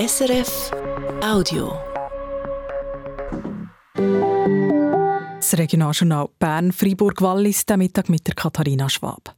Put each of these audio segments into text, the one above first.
SRF Audio. Das Regionaljournal Bern-Fribourg-Wallis, der Mittag mit der Katharina Schwab.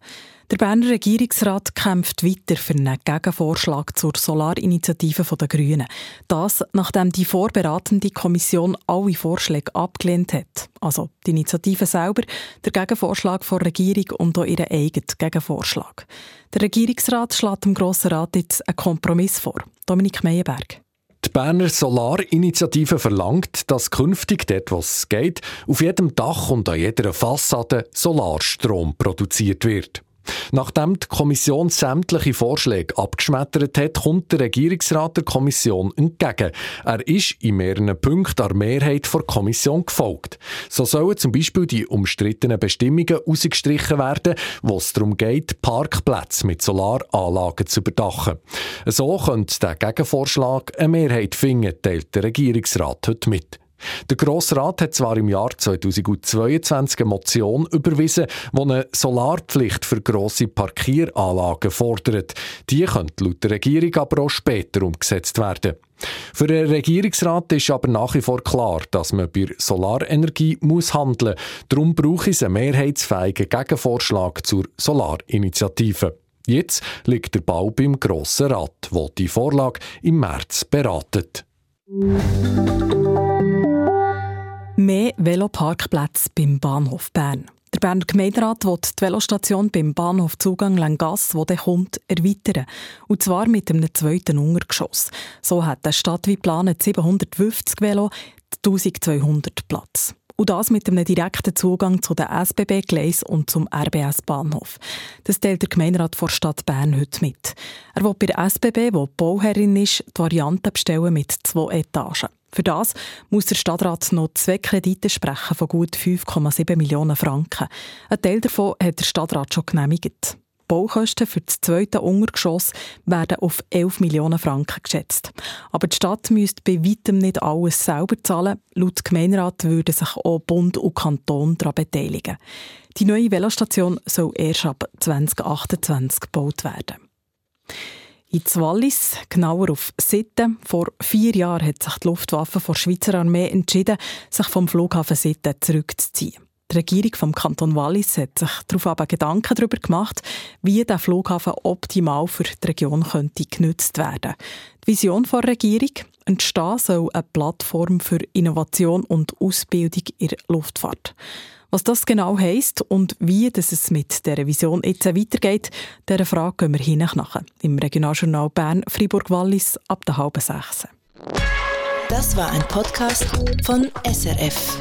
Der Berner Regierungsrat kämpft weiter für einen Gegenvorschlag zur Solarinitiative der Grünen. Das, nachdem die vorberatende Kommission alle Vorschläge abgelehnt hat. Also die Initiative selber, der Gegenvorschlag der Regierung und auch ihren eigenen Gegenvorschlag. Der Regierungsrat schlägt dem Grossen Rat jetzt einen Kompromiss vor. Dominik Meyerberg. Die Berner Solarinitiative verlangt, dass künftig dort, was geht, auf jedem Dach und an jeder Fassade Solarstrom produziert wird. Nachdem die Kommission sämtliche Vorschläge abgeschmettert hat, kommt der Regierungsrat der Kommission entgegen. Er ist in mehreren Punkten der Mehrheit der Kommission gefolgt. So sollen zum Beispiel die umstrittenen Bestimmungen ausgestrichen werden, wo es darum geht, Parkplätze mit Solaranlagen zu überdachen. So könnte der Gegenvorschlag eine Mehrheit finden, teilt der Regierungsrat heute mit. Der Grosse Rat hat zwar im Jahr 2022 eine Motion überwiesen, die eine Solarpflicht für grosse Parkieranlagen fordert. Die könnte laut der Regierung aber auch später umgesetzt werden. Für den Regierungsrat ist aber nach wie vor klar, dass man bei Solarenergie muss handeln muss. Darum braucht es einen mehrheitsfähigen Gegenvorschlag zur Solarinitiative. Jetzt liegt der Bau beim Grossen Rat, wo die Vorlage im März beratet. Mehr Veloparkplätze beim Bahnhof Bern. Der Berner Gemeinderat will die Velostation beim Bahnhof Zugang Langasse, wo der kommt, erweitern. Und zwar mit einem zweiten Untergeschoss. So hat die Stadt wie geplant 750 Velo, 1200 Platz. Und das mit einem direkten Zugang zu den SBB-Gleis und zum RBS-Bahnhof. Das teilt der Gemeinderat der Stadt Bern heute mit. Er will bei der SBB, die Bauherrin ist, die Variante bestellen mit zwei Etagen. Für das muss der Stadtrat noch zwei Kredite sprechen von gut 5,7 Millionen Franken. Ein Teil davon hat der Stadtrat schon genehmigt. Baukosten für das zweite Untergeschoss werden auf 11 Millionen Franken geschätzt. Aber die Stadt müsste bei weitem nicht alles selber zahlen. Laut Gemeinderat würden sich auch Bund und Kanton daran beteiligen. Die neue Velostation soll erst ab 2028 gebaut werden. In Wallis, genauer auf Sitten. Vor vier Jahren hat sich die Luftwaffe der Schweizer Armee entschieden, sich vom Flughafen Sitten zurückzuziehen. Die Regierung vom Kanton Wallis hat sich darauf aber Gedanken darüber gemacht, wie der Flughafen optimal für die Region könnte genutzt werden. Die Vision der Regierung entstehen soll eine Plattform für Innovation und Ausbildung in der Luftfahrt. Was das genau heisst und wie dass es mit der Vision jetzt weitergeht, dieser Frage gehen wir hin nach im Regionaljournal Bern Fribourg-Wallis ab der halben sechs. Das war ein Podcast von SRF.